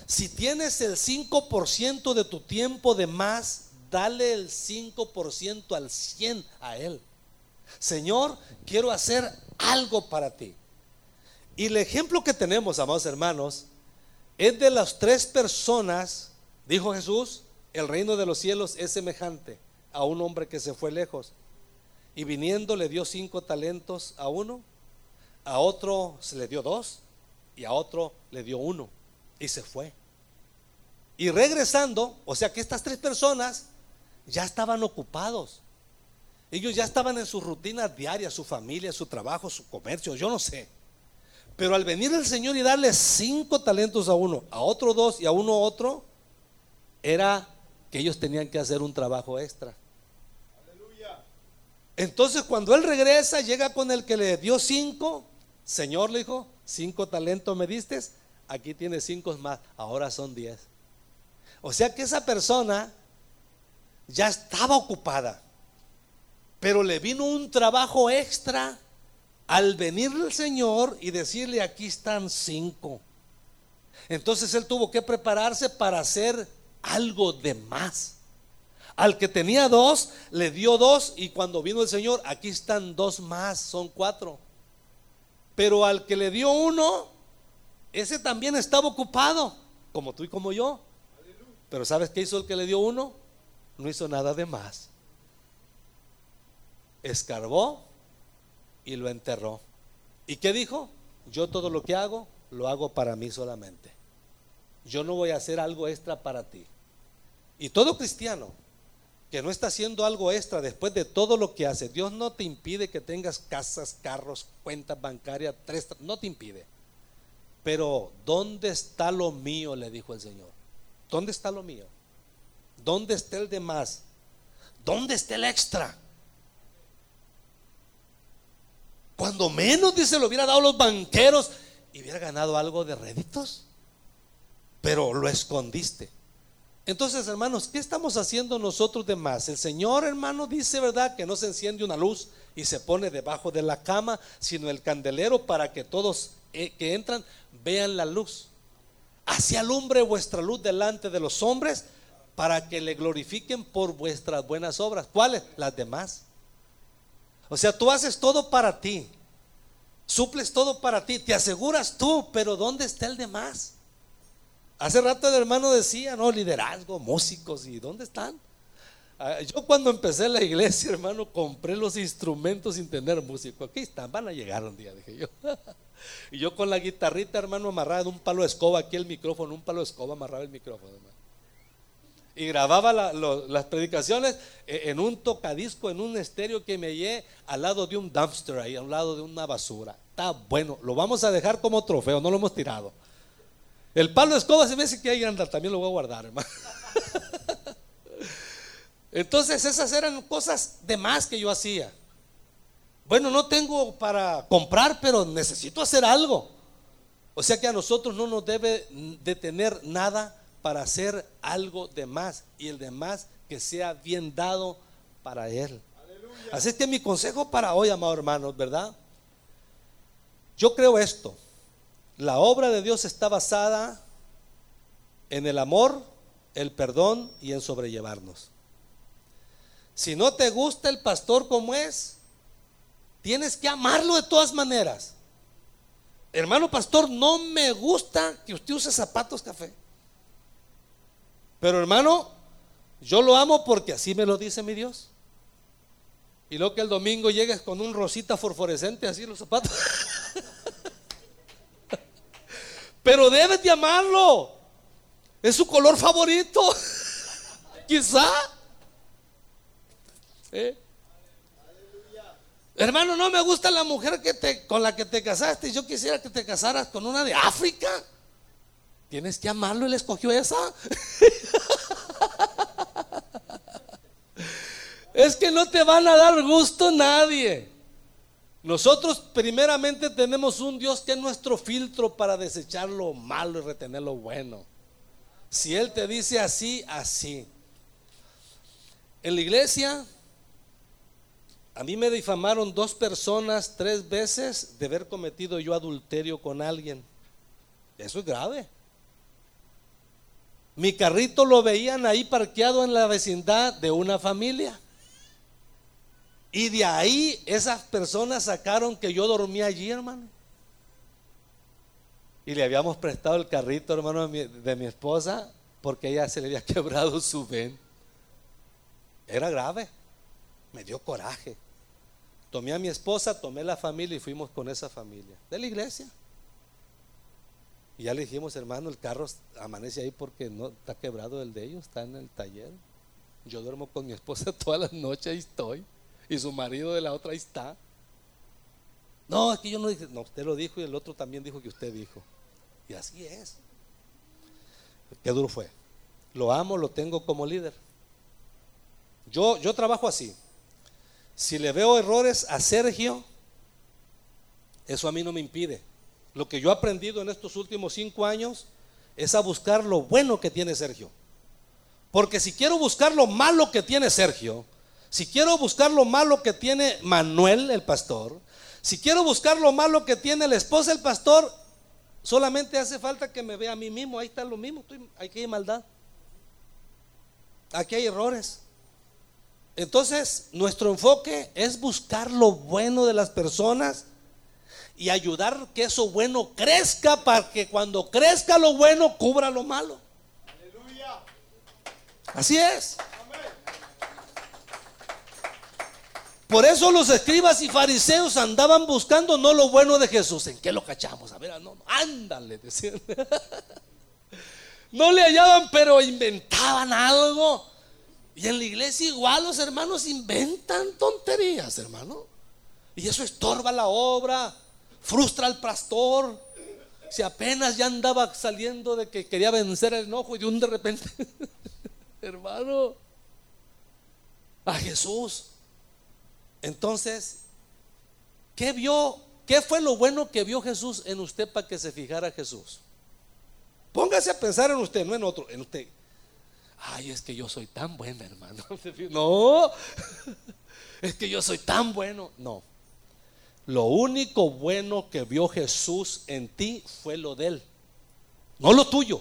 S1: Si tienes el 5% de tu tiempo de más, dale el 5% al 100 a Él. Señor, quiero hacer algo para ti. Y el ejemplo que tenemos, amados hermanos, es de las tres personas, dijo Jesús, el reino de los cielos es semejante a un hombre que se fue lejos y viniendo le dio cinco talentos a uno a otro se le dio dos y a otro le dio uno y se fue. Y regresando, o sea que estas tres personas ya estaban ocupados. Ellos ya estaban en sus rutinas diarias, su familia, su trabajo, su comercio, yo no sé. Pero al venir el Señor y darle cinco talentos a uno, a otro dos y a uno otro, era que ellos tenían que hacer un trabajo extra. Entonces cuando él regresa, llega con el que le dio cinco, Señor le dijo, cinco talentos me diste, aquí tiene cinco más, ahora son diez. O sea que esa persona ya estaba ocupada, pero le vino un trabajo extra al venir el Señor y decirle, aquí están cinco. Entonces él tuvo que prepararse para hacer algo de más. Al que tenía dos, le dio dos y cuando vino el Señor, aquí están dos más, son cuatro. Pero al que le dio uno, ese también estaba ocupado, como tú y como yo. Pero ¿sabes qué hizo el que le dio uno? No hizo nada de más. Escarbó y lo enterró. ¿Y qué dijo? Yo todo lo que hago, lo hago para mí solamente. Yo no voy a hacer algo extra para ti. Y todo cristiano que no está haciendo algo extra después de todo lo que hace, Dios no te impide que tengas casas, carros, cuentas bancarias, tres, no te impide. Pero ¿dónde está lo mío? le dijo el Señor. ¿Dónde está lo mío? ¿Dónde está el demás? ¿Dónde está el extra? Cuando menos, dice, lo hubiera dado los banqueros y hubiera ganado algo de réditos. Pero lo escondiste. Entonces, hermanos, ¿qué estamos haciendo nosotros de más? El Señor, hermano, dice, ¿verdad? Que no se enciende una luz y se pone debajo de la cama, sino el candelero para que todos eh, que entran vean la luz. Así alumbre vuestra luz delante de los hombres para que le glorifiquen por vuestras buenas obras. ¿Cuáles? Las demás. O sea, tú haces todo para ti. Suples todo para ti. Te aseguras tú, pero ¿dónde está el demás? Hace rato el hermano decía, no, liderazgo, músicos, ¿y dónde están? Ah, yo cuando empecé la iglesia, hermano, compré los instrumentos sin tener músico. Aquí están, van a llegar un día, dije yo. y yo con la guitarrita, hermano, amarrada en un palo de escoba, aquí el micrófono, un palo de escoba, amarraba el micrófono, hermano y grababa las predicaciones eh, en un tocadisco, en un estéreo que me llevé al lado de un dumpster ahí, al lado de una basura. Está bueno, lo vamos a dejar como trofeo, no lo hemos tirado. El palo de escoba se me dice que ahí anda, también lo voy a guardar, hermano. Entonces esas eran cosas de más que yo hacía. Bueno, no tengo para comprar, pero necesito hacer algo. O sea que a nosotros no nos debe detener nada para hacer algo de más y el de más que sea bien dado para Él. Así que mi consejo para hoy, amados hermanos, ¿verdad? Yo creo esto. La obra de Dios está basada en el amor, el perdón y en sobrellevarnos. Si no te gusta el pastor como es, tienes que amarlo de todas maneras. Hermano pastor, no me gusta que usted use zapatos café. Pero hermano, yo lo amo porque así me lo dice mi Dios. Y luego que el domingo llegues con un rosita fosforescente así los zapatos. Pero debes de amarlo. Es su color favorito. Quizá. ¿Eh? Hermano, no me gusta la mujer que te, con la que te casaste. Yo quisiera que te casaras con una de África. Tienes que amarlo, él escogió esa. es que no te van a dar gusto nadie. Nosotros primeramente tenemos un Dios que es nuestro filtro para desechar lo malo y retener lo bueno. Si Él te dice así, así. En la iglesia, a mí me difamaron dos personas tres veces de haber cometido yo adulterio con alguien. Eso es grave. Mi carrito lo veían ahí parqueado en la vecindad de una familia. Y de ahí esas personas sacaron que yo dormía allí, hermano. Y le habíamos prestado el carrito, hermano, de mi, esposa, porque ella se le había quebrado su ven. Era grave. Me dio coraje. Tomé a mi esposa, tomé la familia y fuimos con esa familia de la iglesia. Y ya le dijimos, hermano, el carro amanece ahí porque no está quebrado el de ellos, está en el taller. Yo duermo con mi esposa todas las noches, ahí estoy. Y su marido de la otra ahí está. No, es que yo no dije, no, usted lo dijo y el otro también dijo que usted dijo. Y así es. Qué duro fue. Lo amo, lo tengo como líder. Yo, yo trabajo así. Si le veo errores a Sergio, eso a mí no me impide. Lo que yo he aprendido en estos últimos cinco años es a buscar lo bueno que tiene Sergio. Porque si quiero buscar lo malo que tiene Sergio, si quiero buscar lo malo que tiene Manuel, el pastor, si quiero buscar lo malo que tiene la esposa, el pastor, solamente hace falta que me vea a mí mismo. Ahí está lo mismo. Aquí hay maldad. Aquí hay errores. Entonces, nuestro enfoque es buscar lo bueno de las personas y ayudar que eso bueno crezca para que cuando crezca lo bueno cubra lo malo. Así es. Por eso los escribas y fariseos andaban buscando no lo bueno de Jesús. ¿En qué lo cachamos? A ver, no, ándale, decían. No le hallaban, pero inventaban algo. Y en la iglesia igual los hermanos inventan tonterías, hermano. Y eso estorba la obra, frustra al pastor. Si apenas ya andaba saliendo de que quería vencer el enojo y de un de repente, hermano, a Jesús. Entonces, ¿qué vio? ¿Qué fue lo bueno que vio Jesús en usted para que se fijara Jesús? Póngase a pensar en usted, no en otro, en usted. Ay, es que yo soy tan bueno, hermano. No, es que yo soy tan bueno. No. Lo único bueno que vio Jesús en ti fue lo de él, no lo tuyo.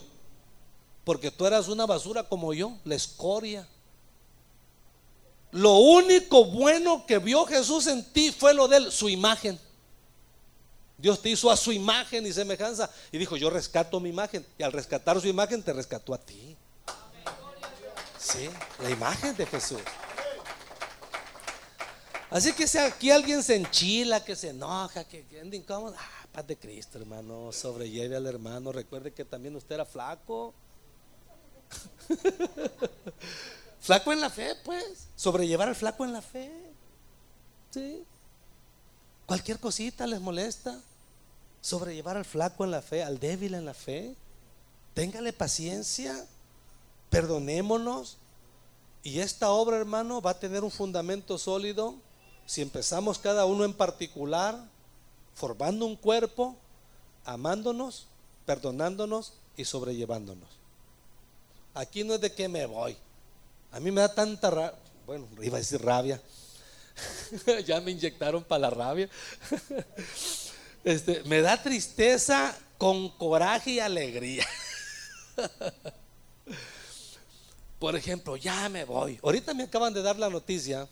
S1: Porque tú eras una basura como yo, la escoria. Lo único bueno que vio Jesús en ti fue lo de él, su imagen. Dios te hizo a su imagen y semejanza y dijo, yo rescato mi imagen. Y al rescatar su imagen te rescató a ti. Sí, la imagen de Jesús. Así que si aquí alguien se enchila, que se enoja, que, anda incómodo, ah, paz de Cristo, hermano, sobrelleve al hermano. Recuerde que también usted era flaco. flaco en la fe, pues. Sobrellevar al flaco en la fe. Sí. Cualquier cosita les molesta. Sobrellevar al flaco en la fe, al débil en la fe. Téngale paciencia. Perdonémonos. Y esta obra, hermano, va a tener un fundamento sólido si empezamos cada uno en particular, formando un cuerpo, amándonos, perdonándonos y sobrellevándonos. Aquí no es de que me voy. A mí me da tanta rabia, bueno, iba a decir rabia. ya me inyectaron para la rabia. este, me da tristeza con coraje y alegría. Por ejemplo, ya me voy. Ahorita me acaban de dar la noticia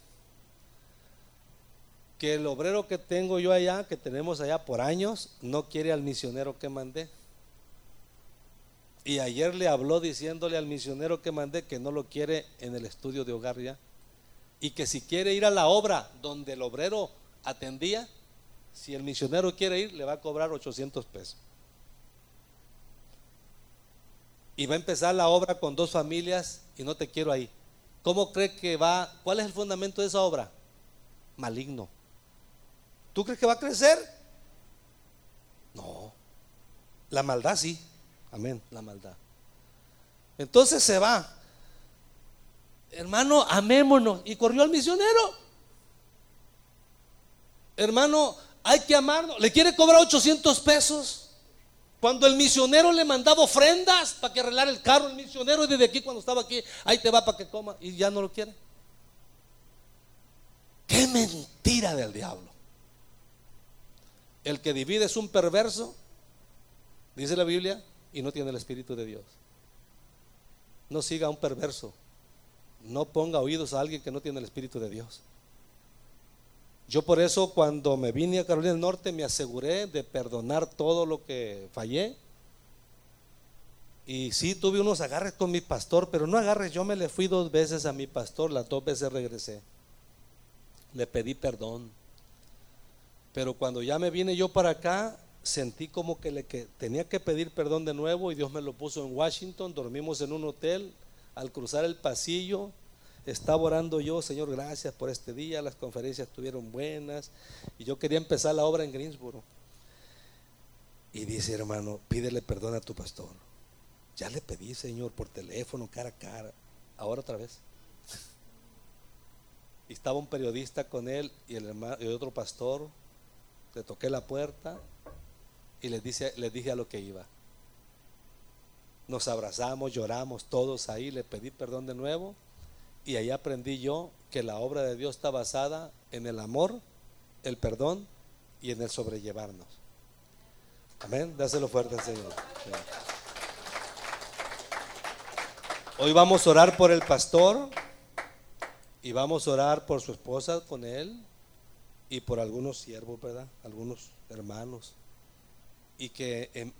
S1: que el obrero que tengo yo allá, que tenemos allá por años, no quiere al misionero que mandé. Y ayer le habló diciéndole al misionero que mandé que no lo quiere en el estudio de hogar ya. Y que si quiere ir a la obra donde el obrero atendía, si el misionero quiere ir, le va a cobrar 800 pesos. Y va a empezar la obra con dos familias y no te quiero ahí. ¿Cómo cree que va? ¿Cuál es el fundamento de esa obra? Maligno. ¿Tú crees que va a crecer? No. La maldad sí. Amén. La maldad. Entonces se va. Hermano, amémonos. Y corrió al misionero. Hermano, hay que amarnos. Le quiere cobrar 800 pesos. Cuando el misionero le mandaba ofrendas para que arreglara el carro, el misionero desde aquí cuando estaba aquí, ahí te va para que coma y ya no lo quiere. Qué mentira del diablo. El que divide es un perverso, dice la Biblia, y no tiene el Espíritu de Dios. No siga a un perverso. No ponga oídos a alguien que no tiene el Espíritu de Dios. Yo por eso cuando me vine a Carolina del Norte me aseguré de perdonar todo lo que fallé. Y sí tuve unos agarres con mi pastor, pero no agarres, yo me le fui dos veces a mi pastor, las dos veces regresé. Le pedí perdón. Pero cuando ya me vine yo para acá, sentí como que, le, tenía que pedir perdón de nuevo y Dios me lo puso en Washington, dormimos en un hotel, al cruzar el pasillo, estaba orando yo, Señor, gracias por este día, las conferencias estuvieron buenas y yo quería empezar la obra en Greensboro. Y dice, hermano, pídele perdón a tu pastor. Ya le pedí, Señor, por teléfono, cara a cara. Ahora otra vez. Y estaba un periodista con él y otro pastor. Le toqué la puerta y les, dice, les dije a lo que iba. Nos abrazamos, lloramos todos ahí, le pedí perdón de nuevo y ahí aprendí yo que la obra de Dios está basada en el amor, el perdón y en el sobrellevarnos. Amén, dáselo fuerte al Señor. Hoy vamos a orar por el pastor y vamos a orar por su esposa con él y por algunos siervos, ¿verdad? Algunos hermanos. Y que em,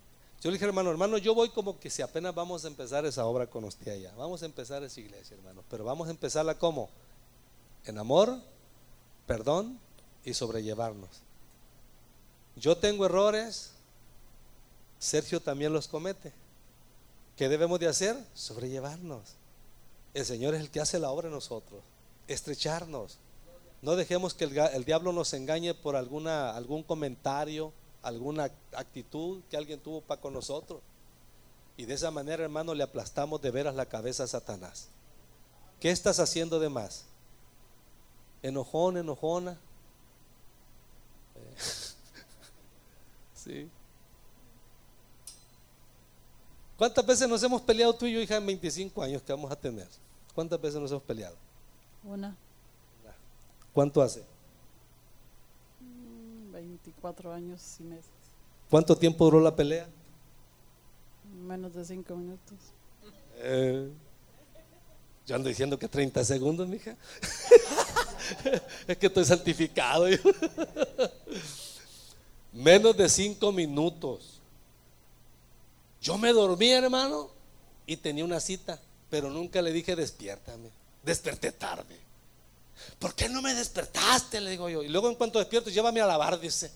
S1: yo le dije, hermano, hermano, yo voy como que si apenas vamos a empezar esa obra con usted allá. Vamos a empezar esa iglesia, hermano. Pero vamos a empezarla como? En amor, perdón y sobrellevarnos. Yo tengo errores, Sergio también los comete. ¿Qué debemos de hacer? Sobrellevarnos. El Señor es el que hace la obra en nosotros. Estrecharnos. No dejemos que el, diablo nos engañe por alguna, algún comentario, alguna actitud que alguien tuvo para con nosotros. Y de esa manera, hermano, le aplastamos de veras la cabeza a Satanás. ¿Qué estás haciendo de más? Enojón, enojona. sí. ¿Cuántas veces nos hemos peleado tú y yo, hija, en 25 años que vamos a tener? ¿Cuántas veces nos hemos peleado?
S6: Una.
S1: ¿Cuánto hace?
S6: 24 años y meses.
S1: ¿Cuánto tiempo duró la pelea?
S6: Menos de 5 minutos.
S1: Eh, yo ando diciendo que 30 segundos, mija. es que estoy santificado. Menos de 5 minutos. Yo me dormí, hermano, y tenía una cita, pero nunca le dije despiértame. Desperté tarde. ¿Por qué no me despertaste? Le digo yo. Y luego en cuanto despierto, llévame a lavar, dice.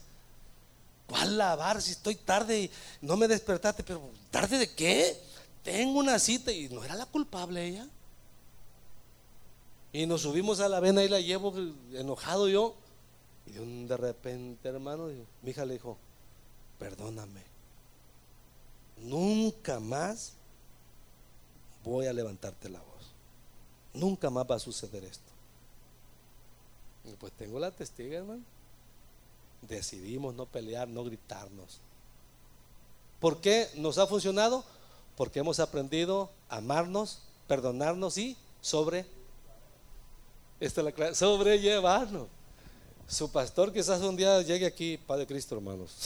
S1: ¿Cuál lavar? Si estoy tarde y no me despertaste, pero ¿tarde de qué? Tengo una cita y no era la culpable ella. Y nos subimos a la vena y la llevo enojado yo. Y de, repente, hermano, mi hija le dijo, perdóname. Nunca más voy a levantarte la voz. Nunca más va a suceder esto. Pues tengo la testiga, hermano. Decidimos no pelear, no gritarnos. ¿Por qué nos ha funcionado? Porque hemos aprendido a amarnos, perdonarnos y sobre esta es la sobrellevarnos. Su pastor quizás un día llegue aquí, Padre Cristo, hermanos.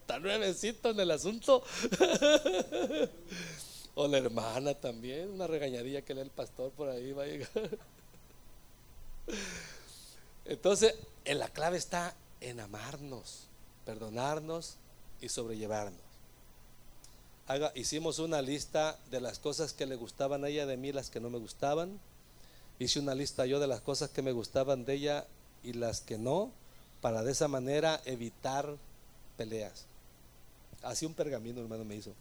S1: Está nuevecito en el asunto. O la hermana también, una regañadilla que le el pastor por ahí va a llegar. Entonces, en la clave está en amarnos, perdonarnos y sobrellevarnos. Haga, hicimos una lista de las cosas que le gustaban a ella de mí, las que no me gustaban. Hice una lista yo de las cosas que me gustaban de ella y las que no, para de esa manera evitar peleas. Así un pergamino, hermano, me hizo.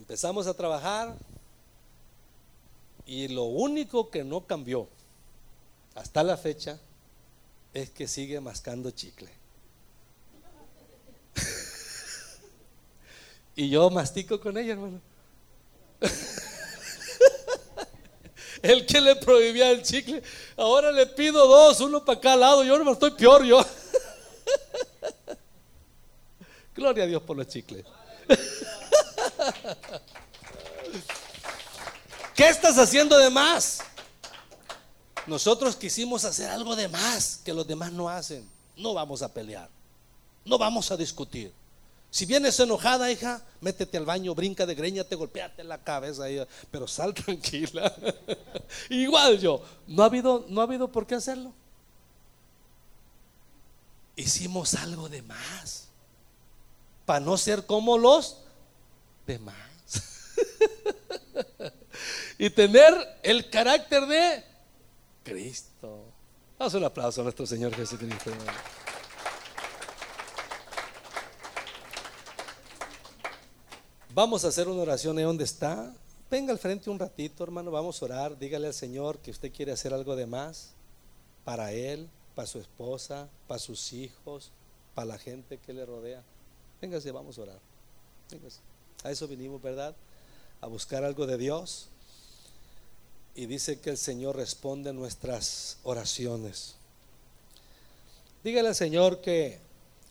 S1: Empezamos a trabajar y lo único que no cambió hasta la fecha es que sigue mascando chicle. y yo mastico con ella, hermano. el que le prohibía el chicle, ahora le pido dos, uno para cada lado, yo no estoy peor yo. Gloria a Dios por los chicles. ¿Qué estás haciendo de más? Nosotros quisimos hacer algo de más que los demás no hacen. No vamos a pelear. No vamos a discutir. Si vienes enojada, hija, métete al baño, brinca de greña, te golpeate la cabeza, pero sal tranquila. Igual yo, no ha habido, no ha habido por qué hacerlo. Hicimos algo de más para no ser como los demás. y tener el carácter de Cristo. Damos un aplauso a nuestro Señor Jesucristo. Vamos a hacer una oración ahí donde está. Venga al frente un ratito, hermano. Vamos a orar. Dígale al Señor que usted quiere hacer algo de más para Él, para su esposa, para sus hijos, para la gente que le rodea. Véngase, vamos a orar. Véngase. A eso vinimos, ¿verdad? A buscar algo de Dios. Y dice que el Señor responde nuestras oraciones. Dígale al Señor que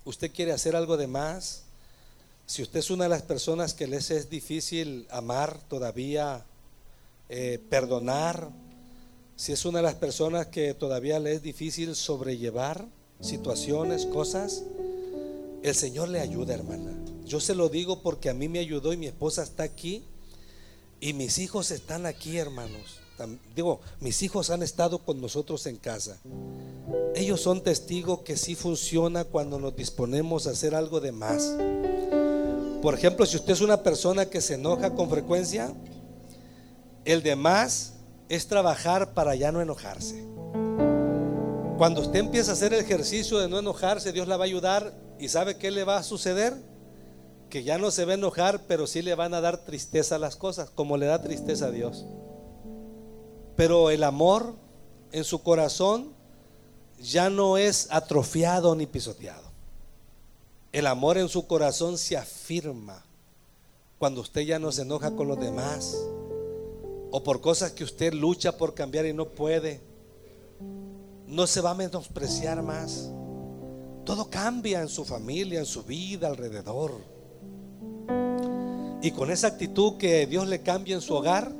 S1: usted quiere hacer algo de más. Si usted es una de las personas que les es difícil amar todavía, eh, perdonar, si es una de las personas que todavía le es difícil sobrellevar situaciones, cosas, el Señor le ayuda, hermana. Yo se lo digo porque a mí me ayudó y mi esposa está aquí y mis hijos están aquí, hermanos. Digo, mis hijos han estado con nosotros en casa. Ellos son testigos que sí funciona cuando nos disponemos a hacer algo de más. Por ejemplo, si usted es una persona que se enoja con frecuencia, el de más es trabajar para ya no enojarse. Cuando usted empieza a hacer el ejercicio de no enojarse, Dios la va a ayudar y ¿sabe qué le va a suceder? Que ya no se va a enojar, pero sí le van a dar tristeza a las cosas, como le da tristeza a Dios. Pero el amor en su corazón ya no es atrofiado ni pisoteado. El amor en su corazón se afirma cuando usted ya no se enoja con los demás o por cosas que usted lucha por cambiar y no puede. No se va a menospreciar más. Todo cambia en su familia, en su vida, alrededor. Y con esa actitud que Dios le cambia en su hogar,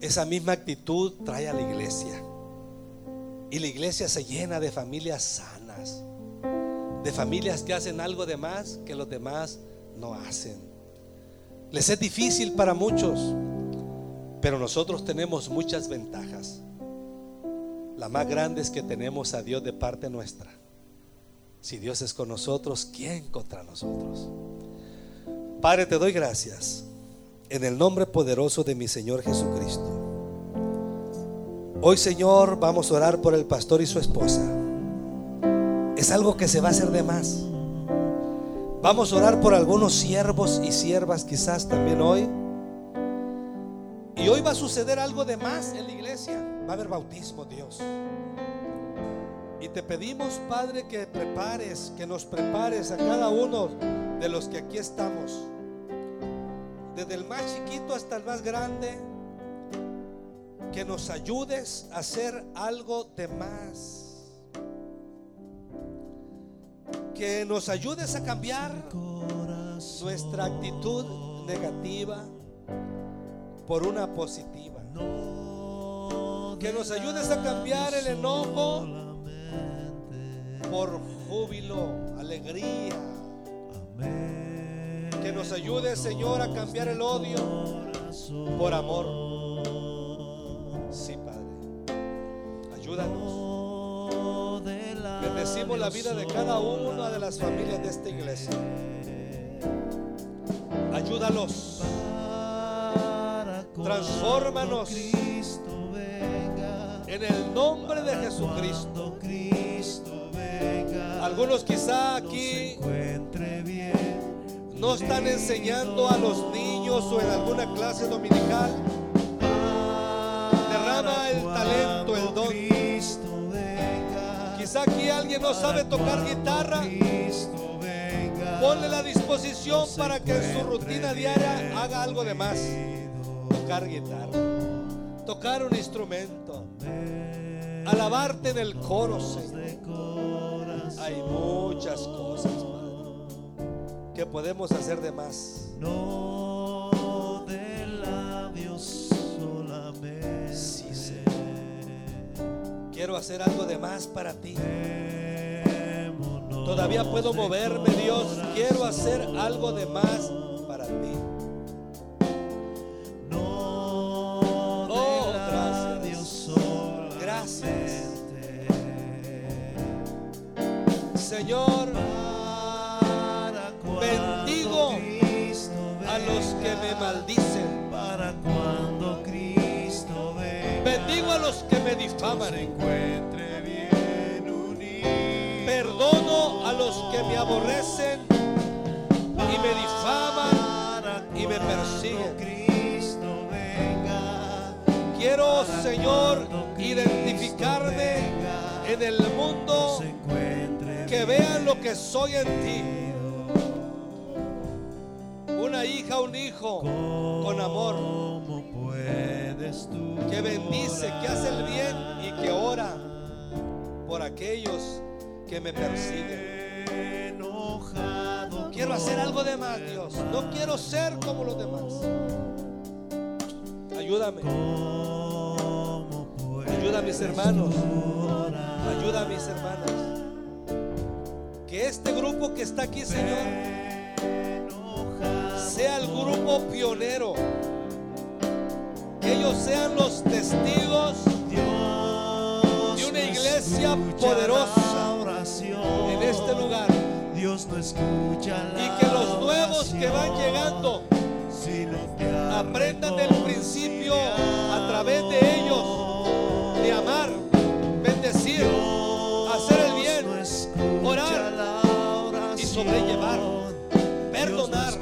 S1: esa misma actitud trae a la iglesia. Y la iglesia se llena de familias sanas, de familias que hacen algo de más que los demás no hacen. Les es difícil para muchos, pero nosotros tenemos muchas ventajas. La más grande es que tenemos a Dios de parte nuestra. Si Dios es con nosotros, ¿quién contra nosotros? Padre, te doy gracias en el nombre poderoso de mi Señor Jesucristo. Hoy, Señor, vamos a orar por el pastor y su esposa. Es algo que se va a hacer de más. Vamos a orar por algunos siervos y siervas quizás también hoy. Y hoy va a suceder algo de más en la iglesia. Va a haber bautismo, Dios. Y te pedimos, Padre, que prepares, que nos prepares a cada uno de los que aquí estamos. Desde el más chiquito hasta el más grande. Que nos ayudes a hacer algo de más. Que nos ayudes a cambiar nuestra actitud negativa por una positiva. Que nos ayudes a cambiar el enojo por júbilo, alegría. Que nos ayude, Señor, a cambiar el odio por amor. Sí, Padre. Ayúdanos. Bendecimos la vida de cada una de las familias de esta iglesia. Ayúdalos. Transfórmanos en el nombre de Jesucristo. Algunos quizá aquí no están enseñando a los niños o en alguna clase dominical. Derrama el talento, el don. Quizá aquí alguien no sabe tocar guitarra. Ponle la disposición para que en su rutina diaria haga algo de más. Tocar guitarra, tocar un instrumento, alabarte en el coro, Señor. Hay muchas cosas Padre, que podemos hacer de más.
S7: No de labios solamente.
S1: Sí. Quiero hacer algo de más para ti. Todavía puedo moverme, Dios. Quiero hacer algo de más para ti. Señor, bendigo a los que me maldicen.
S7: Para cuando Cristo venga.
S1: Bendigo a los que me difaman.
S7: se encuentre bien.
S1: Perdono a los que me aborrecen y me difaman y me persiguen.
S7: Cristo venga.
S1: Quiero, Señor, identificarme en el mundo, que vean lo que soy en ti. Una hija, un hijo con amor,
S7: ¿Cómo puedes tú
S1: que bendice, que hace el bien y que ora por aquellos que me persiguen. Quiero hacer algo de más, Dios. No quiero ser como los demás. Ayúdame.
S7: ¿Cómo puedes
S1: Ayuda a mis hermanos. Ayuda a mis hermanas. Que este grupo que está aquí, Señor, sea el grupo pionero. Que ellos sean los testigos de una iglesia poderosa en este lugar.
S7: Dios no escucha
S1: Y que los nuevos que van llegando aprendan del principio a través de ellos de amar, perdonar.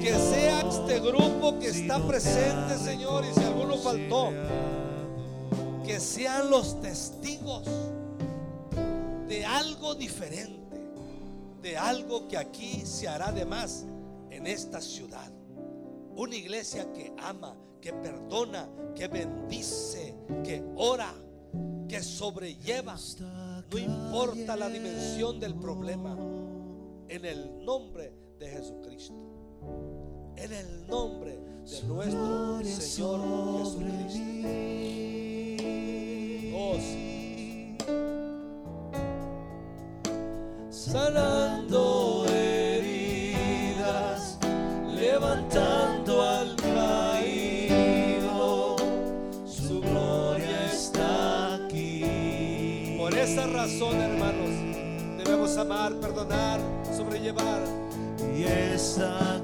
S1: Que sea este grupo que está presente, Señor, y si alguno faltó, que sean los testigos de algo diferente, de algo que aquí se hará de más en esta ciudad. Una iglesia que ama, que perdona, que bendice, que ora, que sobrelleva. No importa la dimensión del problema. En el nombre de Jesucristo. En el nombre de nuestro Señor Jesucristo. Oh, sí. Sanando heridas, levantando al caído, su gloria está aquí. Por esa razón, hermanos, debemos amar, perdonar, sobrellevar.
S7: y está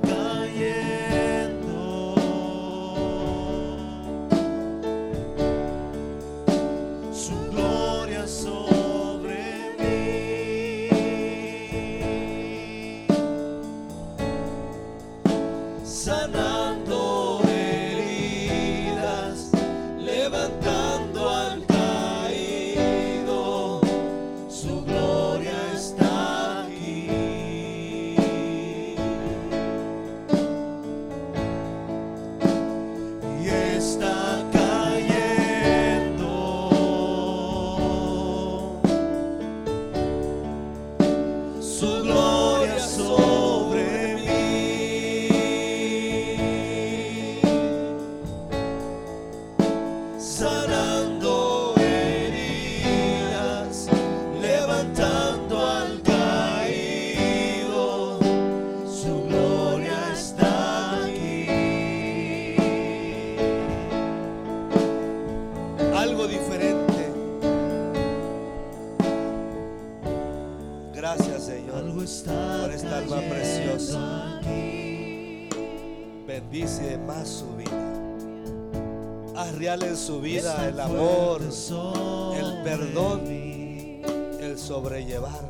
S1: en su vida el amor, el perdón, el sobrellevar.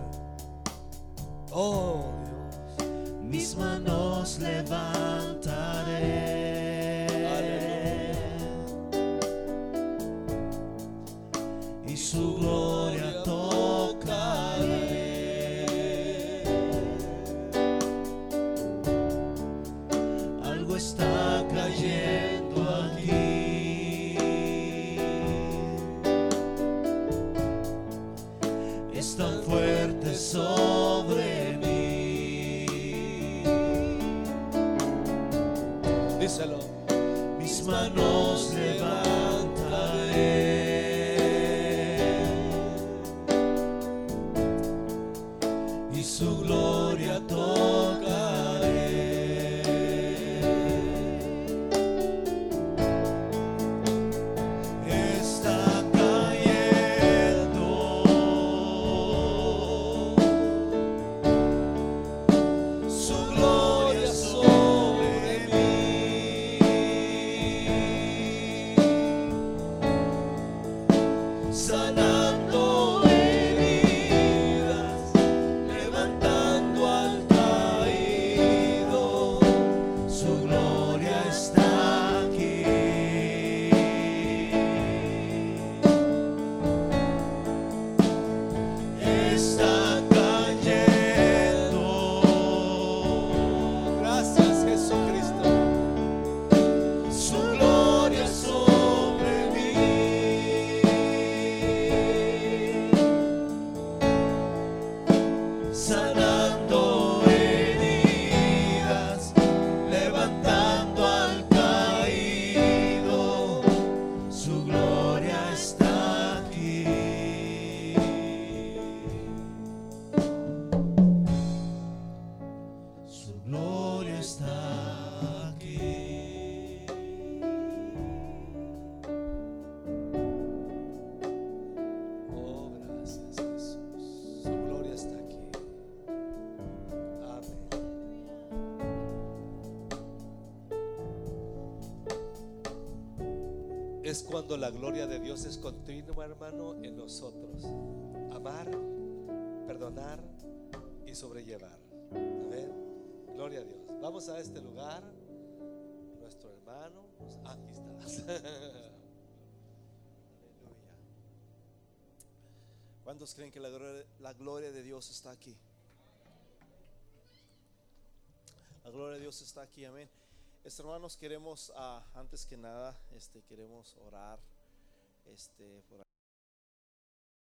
S1: Oh, cuando la gloria de Dios es continua, hermano, en nosotros. Amar, perdonar y sobrellevar. Amén. Gloria a Dios. Vamos a este lugar. Nuestro hermano. ah, Aquí estás.
S8: Aleluya. ¿Cuántos creen que la gloria, la gloria de Dios está aquí? La gloria de Dios está aquí, amén. Este, hermanos, queremos, ah, antes que nada, este, queremos orar este, por